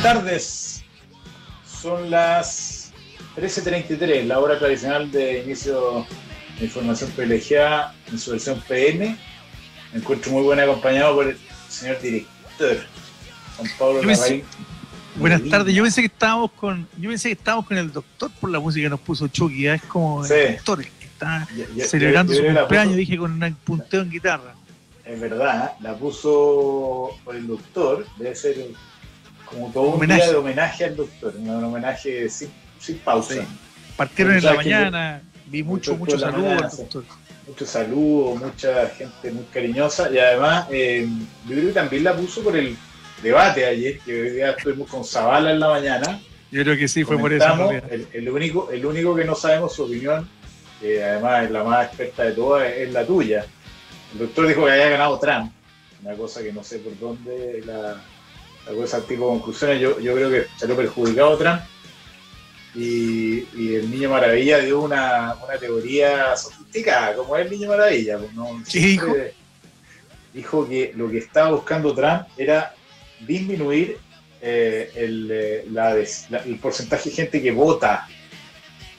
Buenas tardes. Son las 13.33, la hora tradicional de inicio de información privilegiada en su versión PM. Me encuentro muy bien acompañado por el señor director, Juan Pablo Larraín. Buenas tardes, yo pensé que estábamos con, yo pensé que estábamos con el doctor por la música que nos puso Chucky, es como el doctor que está celebrando su cumpleaños, dije con un punteo en guitarra. Es verdad, la puso por el doctor, debe ser como todo un día de homenaje al doctor, un homenaje sin, pausa. Partieron en la mañana, vi mucho, mucho saludo al doctor. Mucho saludo, mucha gente muy cariñosa y además eh, yo creo que también la puso por el debate ayer, que hoy día estuvimos con Zavala en la mañana. Yo creo que sí, fue por eso. El, único, el único que no sabemos su opinión, que además es la más experta de todas, es la tuya. El doctor dijo que había ganado Trump, una cosa que no sé por dónde la, sacó ese tipo de conclusiones. Yo, yo creo que salió perjudicado Trump. Y, y, el Niño Maravilla dio una, una, teoría sofisticada, como es el Niño Maravilla. Pues, dijo? Dijo que lo que estaba buscando Trump era disminuir eh, el, eh, la, el porcentaje de gente que vota.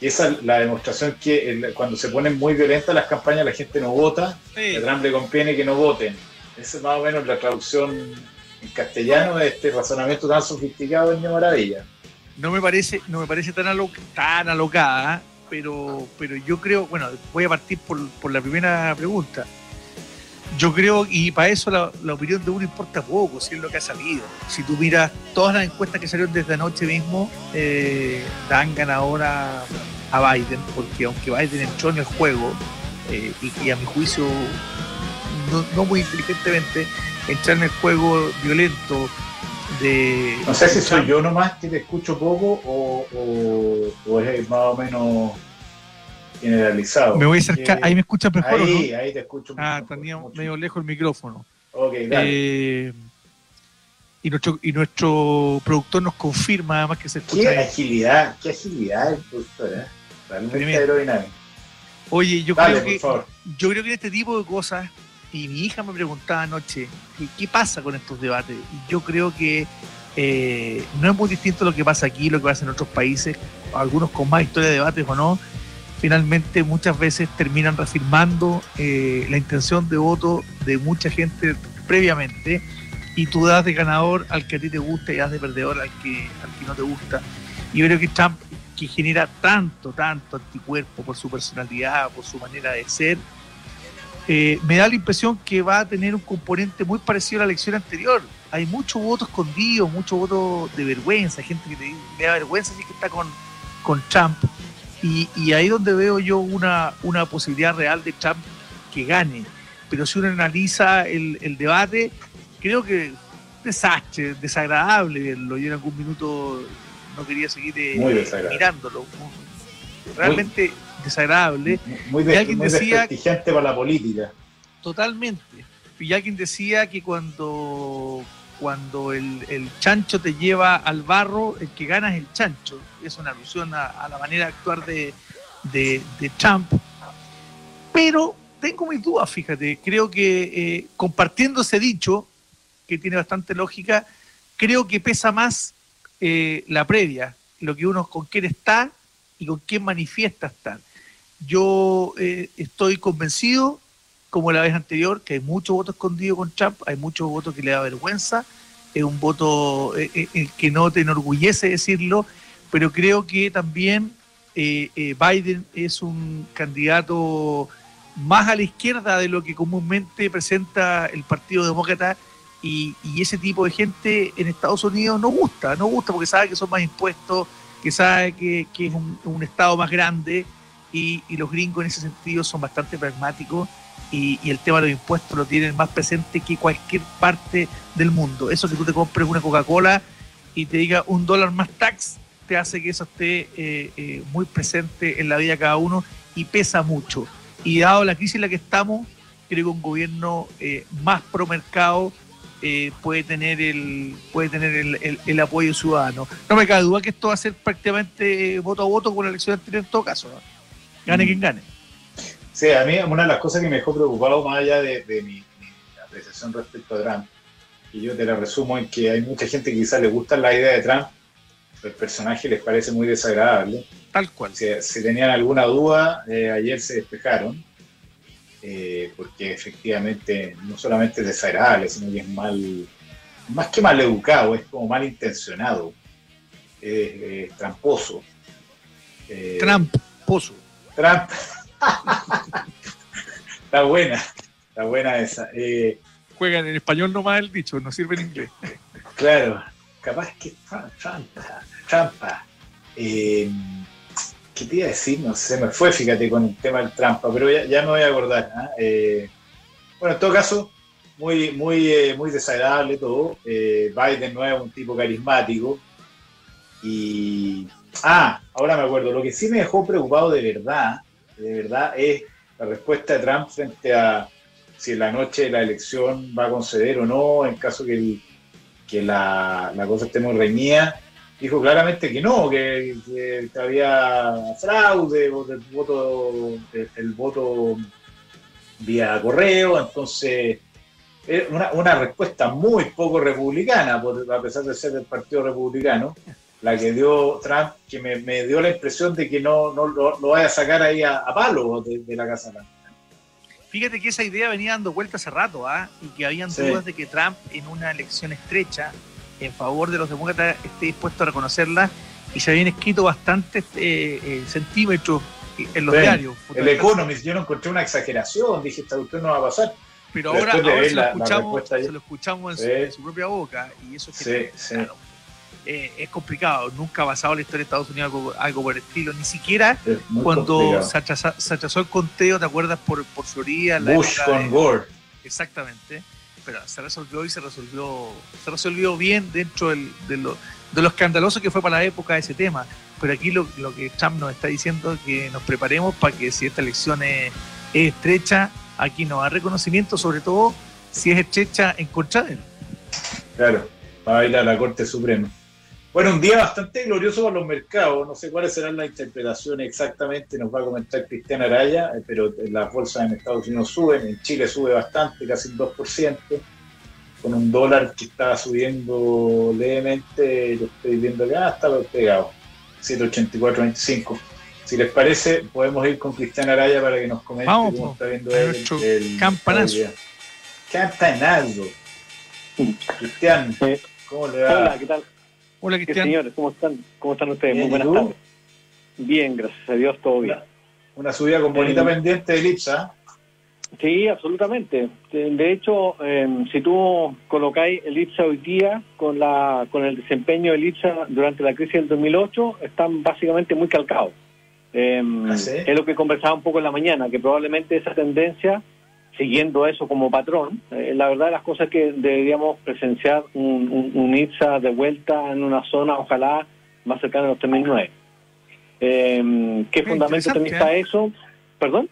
Y esa es la demostración que cuando se ponen muy violentas las campañas la gente no vota, a Trump le conviene que no voten. Esa es más o menos la traducción en castellano este razonamiento tan sofisticado de Niño Maravilla. No me parece, no me parece tan, tan alocada, pero, pero yo creo, bueno, voy a partir por, por la primera pregunta. Yo creo, y para eso la, opinión de uno importa poco, si es lo que ha salido. Si tú miras todas las encuestas que salieron desde anoche mismo, eh, dan ganadora a Biden, porque aunque Biden entró en el juego, eh, y, a mi juicio no, muy inteligentemente, entrar en el juego violento de... No sé si soy yo nomás que te escucho poco o, o es más o menos generalizado. Me voy a acercar, ahí me escuchas mejor. Ahí, ahí te escucho Ah, tenía medio lejos el micrófono. Ok, dale. Eh, y nuestro, y nuestro productor nos confirma además que se escucha. Qué agilidad, qué agilidad el productor, ¿eh? Realmente aerodinámico. Oye, yo creo que yo creo que este tipo de cosas, y mi hija me preguntaba anoche, ¿qué pasa con estos debates? Y yo creo que eh, no es muy distinto lo que pasa aquí, lo que pasa en otros países, algunos con más historia de debates o no, finalmente muchas veces terminan reafirmando eh, la intención de voto de mucha gente previamente y tú das de ganador al que a ti te gusta y das de perdedor al que, al que no te gusta. Y yo creo que Trump, que genera tanto, tanto anticuerpo por su personalidad, por su manera de ser, eh, me da la impresión que va a tener un componente muy parecido a la elección anterior. Hay mucho voto escondido, mucho voto de vergüenza, gente que te, da vergüenza si que está con, con Trump y, y ahí donde veo yo una, una posibilidad real de Trump que gane. Pero si uno analiza el, el debate, creo que desastre, desagradable verlo. Yo en algún minuto no quería seguir eh, mirándolo. Realmente desagradable. Muy, de, y alguien decía, para la política. Totalmente. Y alguien decía que cuando cuando el, chancho te lleva al barro, el que gana es el chancho. Es una alusión a, la manera de actuar de, de, Trump. Pero tengo mis dudas, fíjate. Creo que eh, compartiendo ese dicho, que tiene bastante lógica, creo que pesa más eh, la previa, lo que uno con quién está y con quién manifiesta estar. Yo eh, estoy convencido como la vez anterior, que hay mucho voto escondido con Trump, hay mucho voto que le da vergüenza, es un voto eh, eh, que no te enorgullece decirlo, pero creo que también eh, Biden es un candidato más a la izquierda de lo que comúnmente presenta el Partido Demócrata y, ese tipo de gente en Estados Unidos no gusta, no gusta porque sabe que son más impuestos, que sabe que, es un, Estado más grande y los gringos en ese sentido son bastante pragmáticos y, el tema de los impuestos lo tienen más presente que cualquier parte del mundo. Eso que tú te compres una Coca-Cola y te diga un dólar más tax, te hace que eso esté eh, eh, muy presente en la vida de cada uno y pesa mucho. Y dado la crisis en la que estamos, creo que un gobierno eh, más pro mercado puede tener el puede tener el, el, apoyo ciudadano. No me cabe duda que esto va a ser prácticamente voto a voto con la elección anterior en todo caso. Gane mm. quien gane. Sí, a mí una de las cosas que me dejó preocupado, más allá de, mi, apreciación respecto a Trump, y yo te la resumo en que hay mucha gente que quizás le gusta la idea de Trump, el personaje les parece muy desagradable. Tal cual. Si, tenían alguna duda, eh, ayer se despejaron, eh, porque efectivamente no solamente es desagradable, sino que es mal, más que mal educado, es como mal intencionado, es, tramposo. Eh, tramposo. Tramp. está buena, está buena esa. Juegan en español nomás el dicho, no sirve en inglés. Claro, capaz que trampa, trampa. Eh, ¿Qué te iba a decir? No sé, me fue, fíjate, con el tema del trampa, pero ya, me voy a acordar. ¿ah? Eh, bueno, en todo caso, muy, muy, eh, muy desagradable todo. Biden no es un tipo carismático. Y. Ah, ahora me acuerdo. Lo que sí me dejó preocupado de verdad, de verdad, es la respuesta de Trump frente a si en la noche de la elección va a conceder o no, en caso que el que la, cosa esté muy reñida, dijo claramente que no, que, había fraude, el voto, el, voto vía correo, entonces una, una respuesta muy poco republicana, a pesar de ser del Partido Republicano, la que dio Trump, que me, dio la impresión de que no, no lo, vaya a sacar ahí a, palo de, la Casa Blanca. Fíjate que esa idea venía dando vuelta hace rato, ¿ah? Y que habían dudas de que Trump en una elección estrecha en favor de los demócratas esté dispuesto a reconocerla y se habían escrito bastantes eh, eh, centímetros en los diarios. El Economist, yo no encontré una exageración, dije, esta usted no va a pasar. Pero, ahora, se, lo escuchamos, se, lo escuchamos, en su, propia boca y eso es que, claro, eh, es complicado. Nunca ha pasado en la historia de Estados Unidos algo, por el estilo. Ni siquiera cuando se achazó, el conteo, ¿te acuerdas? Por, por Florida. Bush con Gore. Exactamente. Pero se resolvió y se resolvió, se resolvió bien dentro de, lo, de escandaloso que fue para la época ese tema. Pero aquí lo, que Trump nos está diciendo es que nos preparemos para que si esta elección es, estrecha, aquí no hay reconocimiento, sobre todo si es estrecha en contra de él. Claro, va a ir a la Corte Suprema. Bueno, un día bastante glorioso para los mercados. No sé cuáles serán las interpretaciones exactamente, nos va a comentar Cristian Araya, eh, pero las bolsas en Estados Unidos suben, en Chile sube bastante, casi un 2%, con un dólar que está subiendo levemente, lo estoy viendo acá, está pegado, 784.25. Si les parece, podemos ir con Cristian Araya para que nos comente cómo está viendo el, el, campanazo. Campanazo. Cristian, ¿cómo le va? Hola, ¿qué tal? Hola, Cristian. señores, ¿cómo están? ¿Cómo están ustedes? Muy buenas tardes. Bien, gracias a Dios, todo bien. Una, subida con bonita eh, pendiente de Elipsa. Sí, absolutamente. De hecho, em, si tú colocáis el IPSA hoy día con la con el desempeño del IPSA durante la crisis del 2008, están básicamente muy calcados. Em, ¿Ah, es lo que conversaba un poco en la mañana, que probablemente esa tendencia siguiendo eso como patrón, eh, la verdad las cosas que deberíamos presenciar un, un, IPSA de vuelta en una zona, ojalá más cercana a los 3009. Eh, ¿Qué fundamento está ¿eh? eso? ¿Perdón?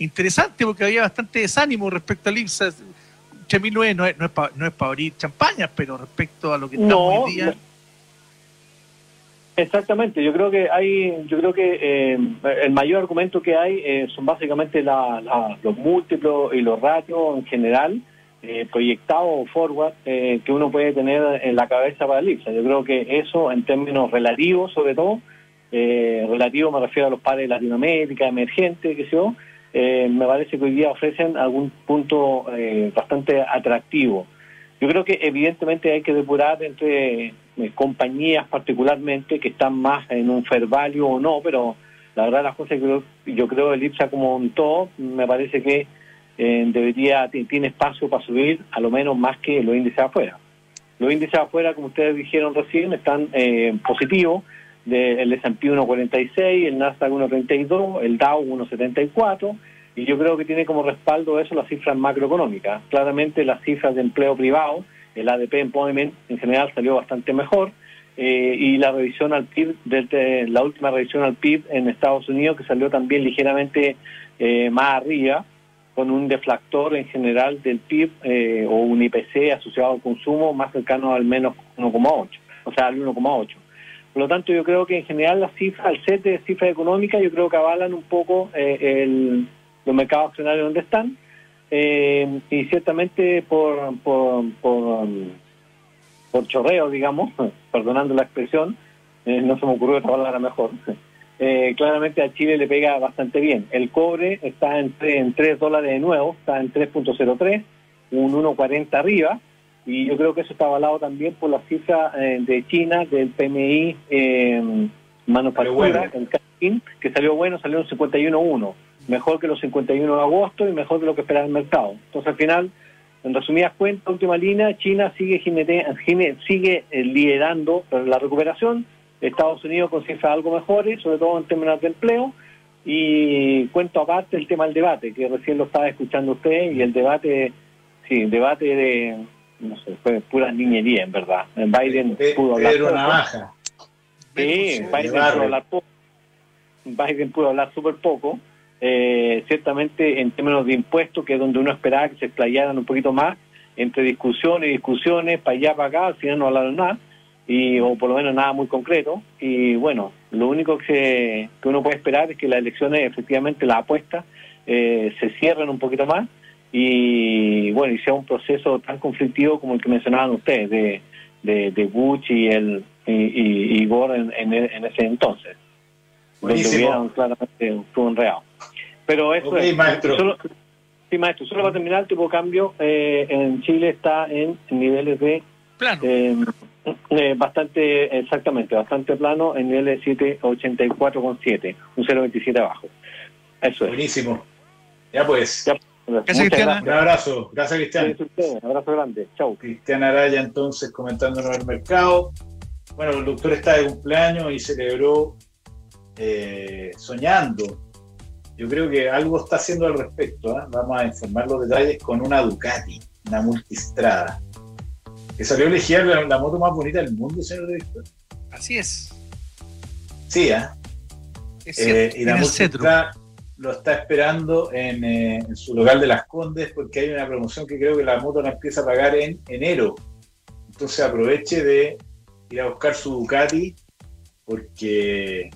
Interesante porque había bastante desánimo respecto al IPSA. 3009 no es, no es para no abrir champañas, pero respecto a lo que estamos hoy día... Exactamente, yo creo que hay, yo creo que eh, el mayor argumento que hay eh, son básicamente los múltiplos y los ratios en general eh, proyectados forward que uno puede tener en la cabeza para el IPSA. Yo creo que eso en términos relativos, sobre todo, relativo me refiero a los pares de Latinoamérica, emergentes, que sé yo, me parece que hoy día ofrecen algún punto bastante atractivo. Yo creo que evidentemente hay que depurar entre eh, compañías particularmente que están más en un fair value o no, pero la verdad las cosas que yo, creo el IPSA como un todo me parece que eh, debería tiene espacio para subir a lo menos más que los índices afuera. Los índices afuera, como ustedes dijeron recién, están eh, positivos, el S&P 1.46, el Nasdaq 1.32, el Dow 1.74, y yo creo que tiene como respaldo eso las cifras macroeconómicas. Claramente las cifras de empleo privado, el ADP Employment en general salió bastante mejor eh, y la revisión al PIB, desde la última revisión al PIB en Estados Unidos que salió también ligeramente eh, más arriba con un deflactor en general del PIB eh, o un IPC asociado al consumo más cercano al menos 1,8, o sea, al 1,8. Por lo tanto, yo creo que en general las cifras, el set de cifras económicas, yo creo que avalan un poco el, los mercados accionarios donde están eh, y ciertamente por, por, por, por chorreo, digamos, perdonando la expresión, eh, no se me ocurrió otra palabra mejor. Eh, claramente a Chile le pega bastante bien. El cobre está en, en 3 dólares de nuevo, está en 3.03, un 1.40 arriba, y yo creo que eso está avalado también por la cifra eh, de China, del PMI eh, manufactura, el que salió bueno, salió en 51.1, mejor que los 51 de agosto y mejor que lo que esperaba el mercado. Entonces al final, en resumidas cuentas, última línea, China sigue, sigue eh, liderando la recuperación, Estados Unidos con cifras algo mejores, sobre todo en términos de empleo, y cuento aparte el tema del debate, que recién lo estaba escuchando usted, y el debate, sí, el debate de, no sé, fue pura niñería, en verdad. Biden pudo hablar. una baja. Sí, Biden pudo hablar poco. Biden pudo hablar súper poco. Eh, ciertamente en términos de impuestos, que es donde uno esperaba que se explayaran un poquito más, entre discusiones y discusiones, para allá, para acá, al final no hablaron nada y, o por lo menos nada muy concreto. Y bueno, lo único que, que uno puede esperar es que las elecciones, efectivamente, las apuestas, eh, se cierren un poquito más y bueno, y sea un proceso tan conflictivo como el que mencionaban ustedes, de, de, Bush y, el, y, y, Gore en, ese entonces. Buenísimo. claramente fue real. Pero eso es. Maestro. Solo, sí, maestro, solo para terminar, el tipo de cambio eh, en Chile está en niveles de. Plano. Eh, eh, bastante, exactamente, bastante plano en nivel de 784,7, un 0,27 abajo. Eso es. Buenísimo. Ya pues. Gracias, Cristiana. Un abrazo. Gracias, Cristian. Un abrazo grande. Chau. Cristian Araya, entonces, comentándonos el mercado. Bueno, el doctor está de cumpleaños y celebró eh, soñando. Yo creo que algo está haciendo al respecto. ¿eh? Vamos a informar los detalles con una Ducati, una multistrada que salió a elegir la, moto más bonita del mundo, señor director. Así es. Sí, ¿eh? eh y la moto lo está esperando en, en, su local de Las Condes porque hay una promoción que creo que la moto la empieza a pagar en enero. Entonces aproveche de ir a buscar su Ducati porque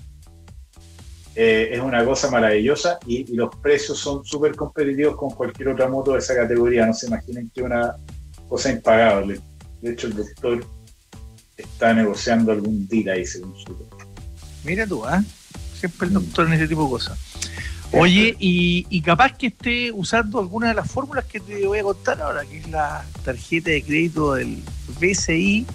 eh, es una cosa maravillosa y, y los precios son súper competitivos con cualquier otra moto de esa categoría. No se imaginen que una cosa impagable. De hecho, el doctor está negociando algún deal ahí, según su. Mira tú, ¿ah? Siempre el doctor en ese tipo de cosas. Oye, y, capaz que esté usando alguna de las fórmulas que te voy a contar ahora, que es la tarjeta de crédito del BCI,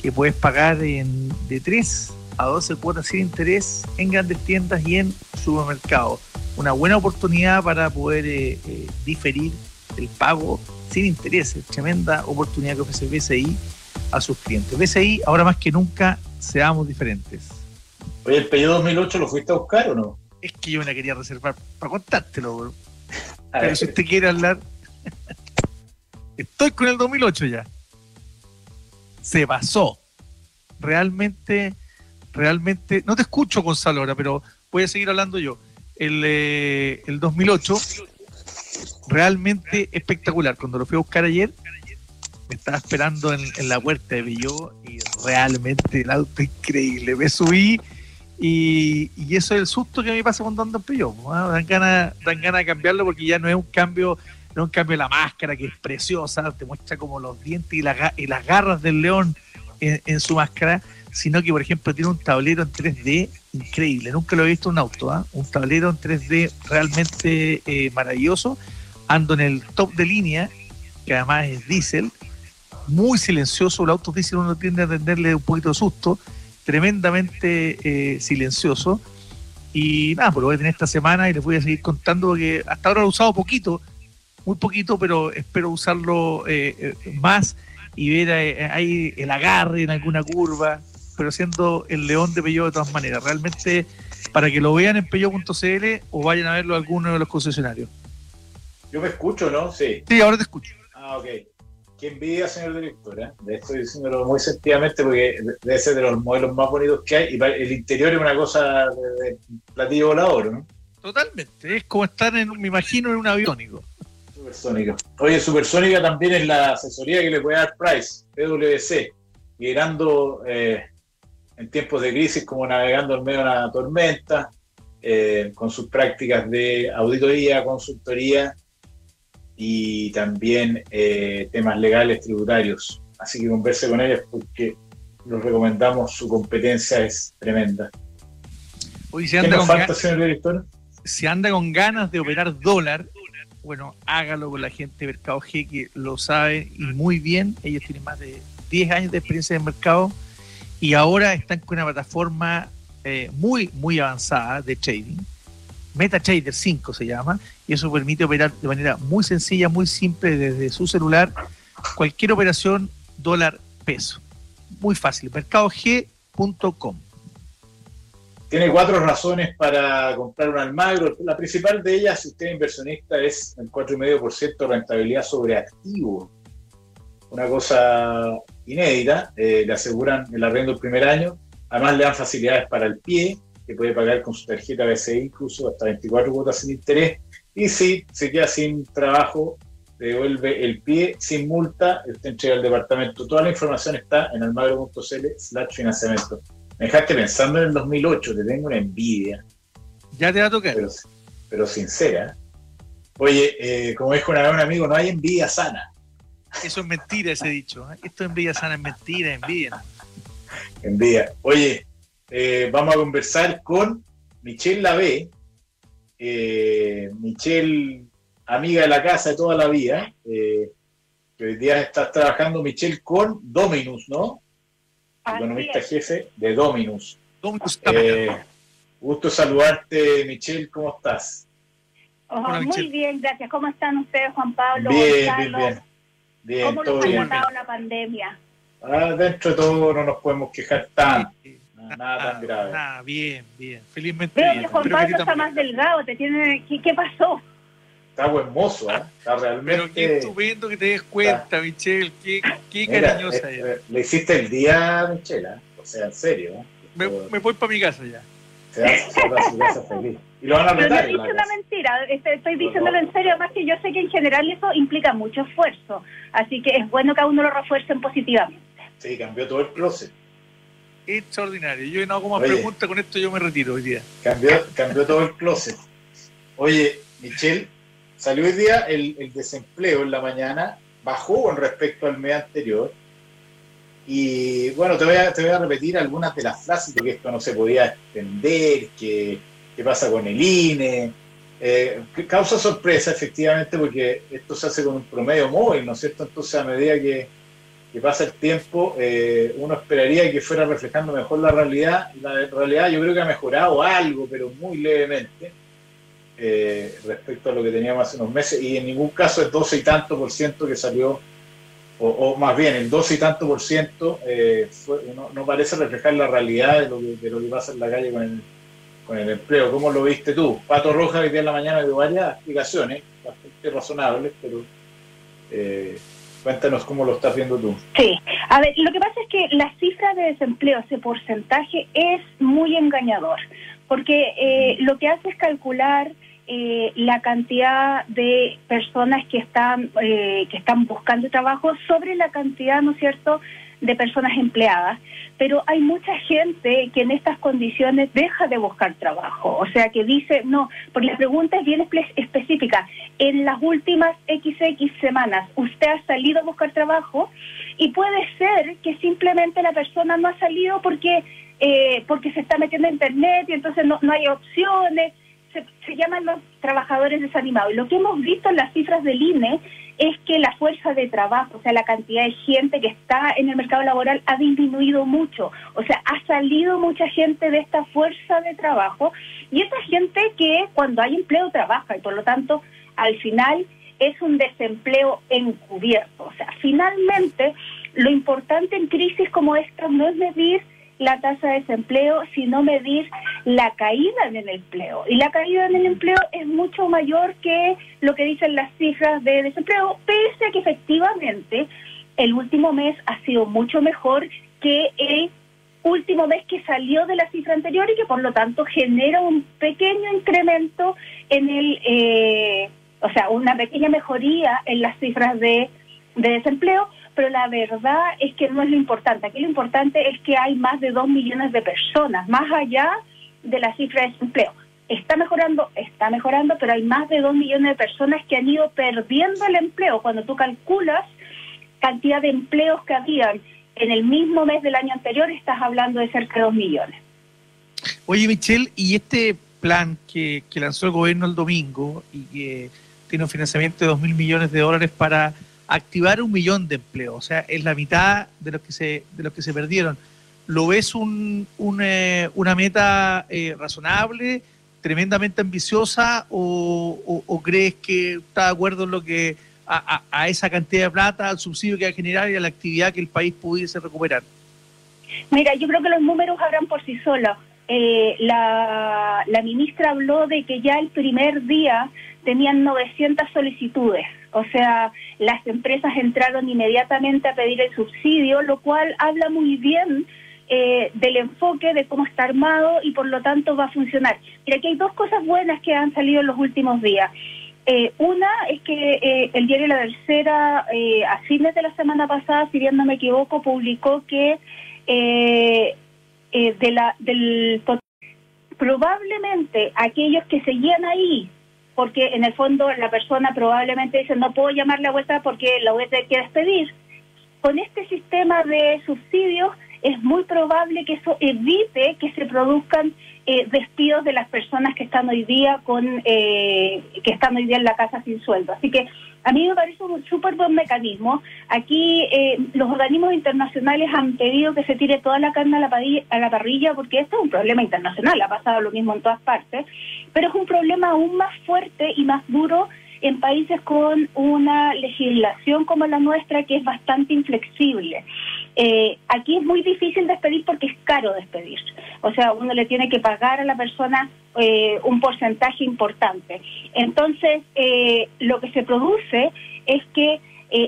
que puedes pagar en, de 3 a 12 cuotas sin interés en grandes tiendas y en supermercados. Una buena oportunidad para poder eh, eh, diferir el pago sin intereses. Tremenda oportunidad que ofrece BCI a sus clientes. BCI, ahora más que nunca, seamos diferentes. Oye, ¿el pedido 2008 lo fuiste a buscar o no? Es que yo me la quería reservar para contártelo, Pero si usted quiere hablar, estoy con el 2008 ya. Se pasó. Realmente, realmente, no te escucho, Gonzalo, ahora, pero voy a seguir hablando yo. El, eh, el 2008 realmente espectacular. Cuando lo fui a buscar ayer, me estaba esperando en, la puerta de Villó y realmente el auto increíble. Me subí y, eso es el susto que me pasa cuando ando en Peugeot. Dan ganas dan ganas de cambiarlo porque ya no es un cambio no es un cambio de la máscara que es preciosa, te muestra como los dientes y, y las garras del león en, su máscara, sino que por ejemplo tiene un tablero en 3D increíble. Nunca lo he visto en un auto, ¿ah? un tablero en 3D realmente eh, maravilloso ando en el top de línea, que además es diésel, muy silencioso, el auto diésel uno tiende a tenerle un poquito de susto, tremendamente eh, silencioso. Y nada, pues lo voy a tener esta semana y les voy a seguir contando porque hasta ahora lo he usado poquito, muy poquito, pero espero usarlo eh, eh, más y ver ahí el agarre en alguna curva, pero siendo el león de Peugeot de todas maneras. Realmente, para que lo vean en peugeot.cl o vayan a verlo a alguno de los concesionarios. Yo me escucho, ¿no? Sí. Sí, ahora te escucho. Ah, ok. Qué envidia, señor director. ¿eh? Estoy diciéndolo muy sentidamente porque debe ser de los modelos más bonitos que hay. Y el interior es una cosa de, platillo volador, ¿no? Totalmente. Es como estar, en, me imagino, en un aviónico. Supersónico. Oye, Supersónica también es la asesoría que le puede dar Price, PwC, liderando eh, en tiempos de crisis como navegando en medio de una tormenta, eh, con sus prácticas de auditoría, consultoría y también eh, temas legales tributarios. Así que converse con ellos porque los recomendamos, su competencia es tremenda. Hoy se anda, con si anda con ganas de operar dólar, bueno, hágalo con la gente de Mercado G que lo sabe y muy bien. Ellos tienen más de 10 años de experiencia en el mercado y ahora están con una plataforma eh, muy, muy avanzada de trading. MetaTrader 5 se llama, y eso permite operar de manera muy sencilla, muy simple desde su celular, cualquier operación dólar-peso. Muy fácil, mercadog.com. Tiene cuatro razones para comprar un Almagro. La principal de ellas, si usted es inversionista, es el 4,5% de rentabilidad sobre activo. Una cosa inédita. Eh, le aseguran el arrendo el primer año. Además, le dan facilidades para el pie, que puede pagar con su tarjeta BCI incluso hasta 24 cuotas sin interés. Y si se queda sin trabajo, devuelve el pie sin multa, usted entrega al departamento. Toda la información está en almagro.cl slash financiamiento. Me dejaste pensando en el 2008, te tengo una envidia. Ya te va a tocar. Pero, sincera. Oye, eh, como dijo una vez un amigo, no hay envidia sana. Eso es mentira ese dicho. ¿eh? Esto es envidia sana, es mentira, envidia. Envidia. Oye, eh, vamos a conversar con Michelle Lavé. Michelle, amiga de la casa de toda la vida. que hoy día estás trabajando, Michelle, con Dominus, ¿no? economista jefe de Dominus. Dominus eh, gusto saludarte, Michelle, ¿cómo estás? muy bien, gracias. ¿Cómo están ustedes, Juan Pablo? Bien, bien, bien, bien. ¿Cómo los ha tratado la pandemia? Ah, dentro de todo no nos podemos quejar tanto. Nada, tan grave. Nada, bien, bien. Felizmente. Veo que Juan Pablo está más delgado. Te tiene... ¿Qué, pasó? Está buen mozo, ¿eh? Está realmente. Pero qué estupendo que te des cuenta, Michelle. Qué, qué cariñosa es. Eh, le hiciste el día, Michelle, ¿eh? O sea, en serio. ¿eh? Me, me, voy para mi casa ya. Se va, a su casa feliz. Y lo van a Pero no dice una mentira, estoy diciéndolo en serio, además que yo sé que en general eso implica mucho esfuerzo. Así que es bueno que a uno lo refuercen positivamente. Sí, cambió todo el closet. Extraordinario. Yo no hago más preguntas, con esto yo me retiro hoy día. Cambió, cambió todo el closet. Oye, Michelle, Salió hoy día el, desempleo en la mañana, bajó con respecto al mes anterior. Y bueno, te voy a, te voy a repetir algunas de las frases de que esto no se podía extender, que, pasa con el INE. Eh, causa sorpresa, efectivamente, porque esto se hace con un promedio móvil, ¿no es cierto? Entonces, a medida que, pasa el tiempo, eh, uno esperaría que fuera reflejando mejor la realidad. La realidad yo creo que ha mejorado algo, pero muy levemente. Eh, respecto a lo que teníamos hace unos meses y en ningún caso es 12 y tanto por ciento que salió, o, más bien el 12 y tanto por ciento eh, no, parece reflejar la realidad de lo, que, de lo que pasa en la calle con el, con el empleo. ¿Cómo lo viste tú? Pato Roja hoy día en la mañana dio varias explicaciones, bastante razonables, pero eh, cuéntanos cómo lo estás viendo tú. Sí, a ver, lo que pasa es que la cifra de desempleo, ese porcentaje, es muy engañador, porque lo que hace es calcular eh, la cantidad de personas que están eh, que están buscando trabajo sobre la cantidad, ¿no es cierto?, de personas empleadas, pero hay mucha gente que en estas condiciones deja de buscar trabajo, o sea que dice, no, porque la pregunta es bien específica, en las últimas XX semanas, ¿usted ha salido a buscar trabajo? Y puede ser que simplemente la persona no ha salido porque, eh, porque se está metiendo en internet y entonces no, no hay opciones, se, llaman los trabajadores desanimados. Lo que hemos visto en las cifras del INE es que la fuerza de trabajo, o sea, la cantidad de gente que está en el mercado laboral ha disminuido mucho. O sea, ha salido mucha gente de esta fuerza de trabajo y esta gente que cuando hay empleo trabaja y por lo tanto al final es un desempleo encubierto. O sea, finalmente lo importante en crisis como esta no es medir la tasa de desempleo, sino medir la caída en el empleo. Y la caída en el empleo es mucho mayor que lo que dicen las cifras de desempleo, pese a que efectivamente el último mes ha sido mucho mejor que el último mes que salió de la cifra anterior y que por lo tanto genera un pequeño incremento en el, eh, o sea, una pequeña mejoría en las cifras de, de desempleo, pero la verdad es que no es lo importante. Aquí lo importante es que hay más de dos millones de personas, más allá de la cifra de desempleo. está mejorando, está mejorando, pero hay más de dos millones de personas que han ido perdiendo el empleo. Cuando tú calculas cantidad de empleos que habían en el mismo mes del año anterior, estás hablando de cerca de dos millones. Oye, Michelle, ¿y este plan que, que lanzó el gobierno el domingo y que tiene un financiamiento de dos mil millones de dólares para activar un millón de empleos, o sea, es la mitad de los que se, de los que se perdieron. ¿Lo ves un, eh, una meta eh, razonable, tremendamente ambiciosa, o, crees que está de acuerdo en lo que a, esa cantidad de plata, al subsidio que va a generar y a la actividad que el país pudiese recuperar? Mira, yo creo que los números hablan por sí solos. Eh, la, la ministra habló de que ya el primer día tenían 900 solicitudes. O sea, las empresas entraron inmediatamente a pedir el subsidio, lo cual habla muy bien eh, del enfoque de cómo está armado y por lo tanto va a funcionar. Mira, aquí hay dos cosas buenas que han salido en los últimos días. Eh, una es que eh, el diario La Tercera, a fines de la semana pasada, si bien no me equivoco, publicó que de la, del probablemente aquellos que seguían ahí porque en el fondo la persona probablemente dice no puedo llamarle a vuelta porque la voy a tener que despedir. Con este sistema de subsidios es muy probable que eso evite que se produzcan eh, despidos de las personas que están hoy día con eh, que están hoy día en la casa sin sueldo. Así que a mí me parece un súper buen mecanismo. Aquí eh, los organismos internacionales han pedido que se tire toda la carne a la, a la parrilla porque esto es un problema internacional, ha pasado lo mismo en todas partes, pero es un problema aún más fuerte y más duro en países con una legislación como la nuestra que es bastante inflexible. Eh, aquí es muy difícil despedir porque es caro despedir. O sea, uno le tiene que pagar a la persona eh, un porcentaje importante. Entonces, eh, lo que se produce es que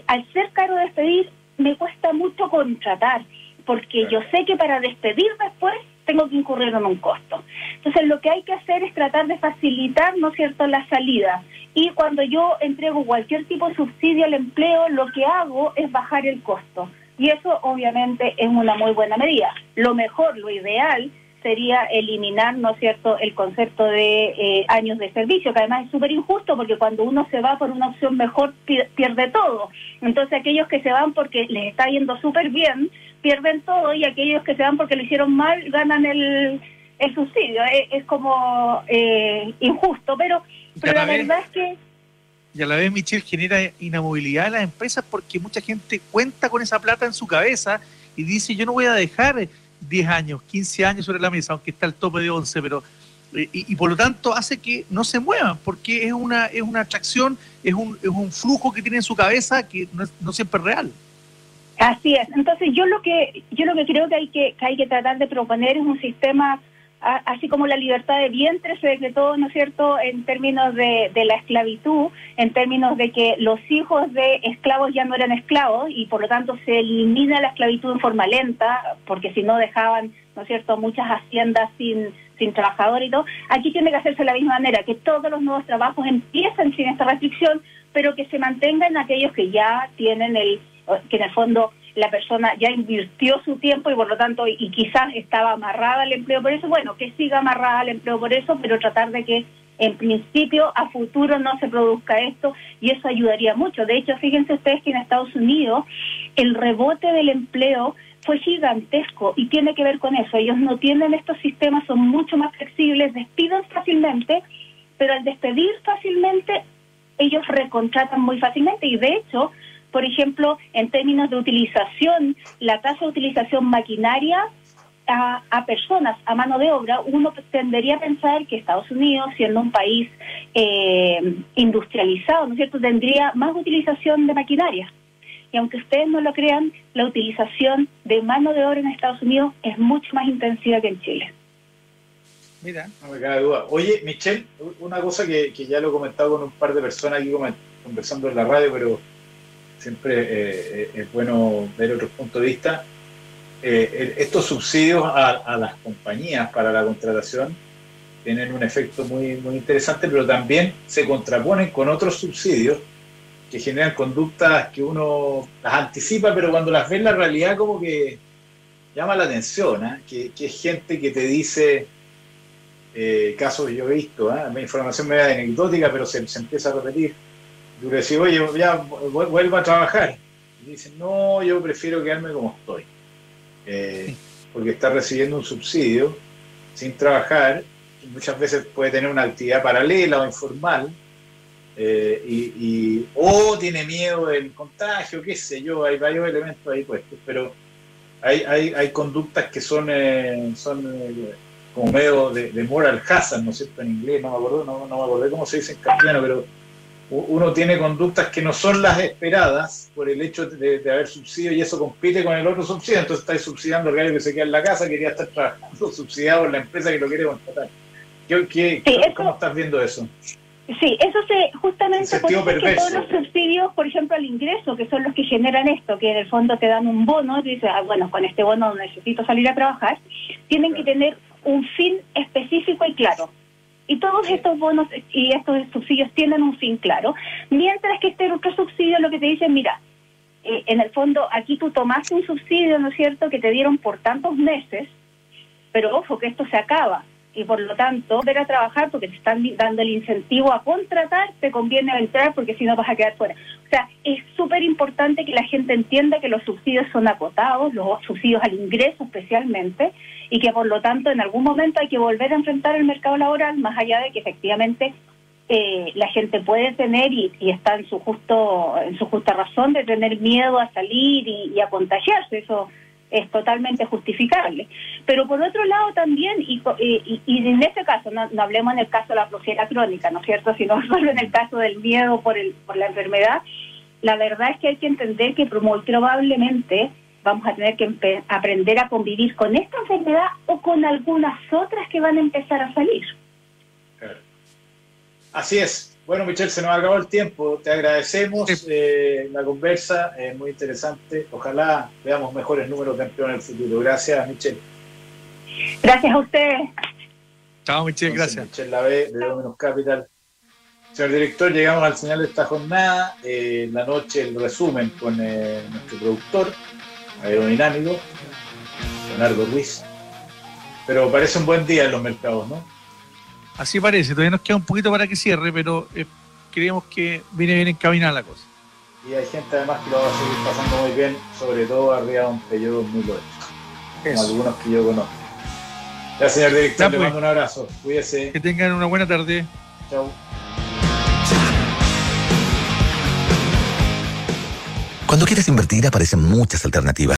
al ser caro despedir, me cuesta mucho contratar, porque yo sé que para despedir después tengo que incurrir en un costo. Entonces, lo que hay que hacer es tratar de facilitar, ¿no es cierto?, la salida. Y cuando yo entrego cualquier tipo de subsidio al empleo, lo que hago es bajar el costo. Y eso obviamente es una muy buena medida. Lo mejor, lo ideal sería eliminar, ¿no es cierto?, el concepto de eh, años de servicio, que además es súper injusto porque cuando uno se va por una opción mejor pierde todo. Entonces aquellos que se van porque les está yendo súper bien, pierden todo y aquellos que se van porque lo hicieron mal ganan el, el subsidio. Es, como eh, injusto, pero, pero la verdad es que y a la vez Michelle genera inamovilidad en las empresas porque mucha gente cuenta con esa plata en su cabeza y dice yo no voy a dejar 10 años, 15 años sobre la mesa, aunque está el tope de 11, pero y, por lo tanto hace que no se muevan porque es una es una atracción, es un, es un flujo que tiene en su cabeza que no, siempre es real. Así es. Entonces yo lo que yo lo que creo que hay que hay que tratar de proponer es un sistema así como la libertad de vientre se decretó, ¿no es cierto?, en términos de, la esclavitud, en términos de que los hijos de esclavos ya no eran esclavos y por lo tanto se elimina la esclavitud en forma lenta, porque si no dejaban, ¿no es cierto?, muchas haciendas sin, sin trabajador y todo. Aquí tiene que hacerse de la misma manera, que todos los nuevos trabajos empiecen sin esta restricción, pero que se mantengan aquellos que ya tienen el, que en el fondo la persona ya invirtió su tiempo y por lo tanto, y, quizás estaba amarrada al empleo por eso, bueno, que siga amarrada al empleo por eso, pero tratar de que en principio a futuro no se produzca esto y eso ayudaría mucho. De hecho, fíjense ustedes que en Estados Unidos el rebote del empleo fue gigantesco y tiene que ver con eso. Ellos no tienen estos sistemas, son mucho más flexibles, despiden fácilmente, pero al despedir fácilmente, ellos recontratan muy fácilmente y de hecho por ejemplo, en términos de utilización, la tasa de utilización maquinaria a, personas, a mano de obra, uno tendería a pensar que Estados Unidos, siendo un país eh, industrializado, ¿no es cierto?, tendría más utilización de maquinaria. Y aunque ustedes no lo crean, la utilización de mano de obra en Estados Unidos es mucho más intensiva que en Chile. Mira, no me cabe duda. Oye, Michelle, una cosa que, que ya lo he comentado con un par de personas aquí conversando en la radio, pero siempre eh, eh, es bueno ver otro punto de vista. Eh, estos subsidios a, las compañías para la contratación tienen un efecto muy, muy interesante, pero también se contraponen con otros subsidios que generan conductas que uno las anticipa, pero cuando las ve en la realidad como que llama la atención, que, que, es gente que te dice, eh, casos que yo he visto, ¿eh? mi información me da anecdótica, pero se, empieza a repetir. Yo le decía, oye, ya vuelvo a trabajar. Y dicen, no, yo prefiero quedarme como estoy. Eh, porque está recibiendo un subsidio sin trabajar, y muchas veces puede tener una actividad paralela o informal, eh, y, o tiene miedo del contagio, qué sé yo, hay varios elementos ahí puestos, pero hay, hay, hay conductas que son, eh, son como medio de, moral hazard, ¿no es cierto? En inglés, no me acuerdo, no, no me acuerdo cómo se dice en castellano, pero uno tiene conductas que no son las esperadas por el hecho de, haber subsidio y eso compite con el otro subsidio, entonces está subsidiando al gallo que se queda en la casa, quería estar trabajando subsidiado en la empresa que lo quiere contratar. ¿Qué, ¿Cómo estás viendo eso? Sí, eso se justamente por todos los subsidios, por ejemplo, al ingreso, que son los que generan esto, que en el fondo te dan un bono, y dices, ah, bueno, con este bono necesito salir a trabajar, tienen que tener un fin específico y claro. Y todos estos bonos y estos subsidios tienen un fin claro, mientras que este otro subsidio lo que te dicen, mira, eh, en el fondo aquí tú tomaste un subsidio, ¿no es cierto?, que te dieron por tantos meses, pero ojo que esto se acaba y por lo tanto ver a trabajar porque te están dando el incentivo a contratar, te conviene entrar porque si no vas a quedar fuera. O sea, es súper importante que la gente entienda que los subsidios son acotados, los subsidios al ingreso especialmente, y que por lo tanto en algún momento hay que volver a enfrentar el mercado laboral, más allá de que efectivamente eh, la gente puede tener y, está en su justo en su justa razón de tener miedo a salir y, y a contagiarse. Eso es totalmente justificable. Pero por otro lado también, y, y, en este caso, no, hablemos en el caso de la flojera crónica, ¿no es cierto?, sino solo en el caso del miedo por, el, por la enfermedad, la verdad es que hay que entender que probablemente vamos a tener que aprender a convivir con esta enfermedad o con algunas otras que van a empezar a salir. Así es. Bueno, Michelle, se nos acabó el tiempo. Te agradecemos eh, la conversa, es muy interesante. Ojalá veamos mejores números de empleo en el futuro. Gracias, Michelle. Gracias a ustedes. Chao, Michelle, gracias. Michelle La de Dominus Capital. Señor director, llegamos al final de esta jornada. Eh, la noche, el resumen con eh, nuestro productor aerodinámico, Leonardo Ruiz. Pero parece un buen día en los mercados, ¿no? Así parece, todavía nos queda un poquito para que cierre, pero eh, creemos que viene bien encaminada la cosa. Y hay gente además que lo va a seguir pasando muy bien, sobre todo arriba de un Peugeot 2008, como algunos que yo conozco. Ya, señor director, le pues. mando un abrazo. Cuídese. Que tengan una buena tarde. Chao. Cuando quieres invertir aparecen muchas alternativas.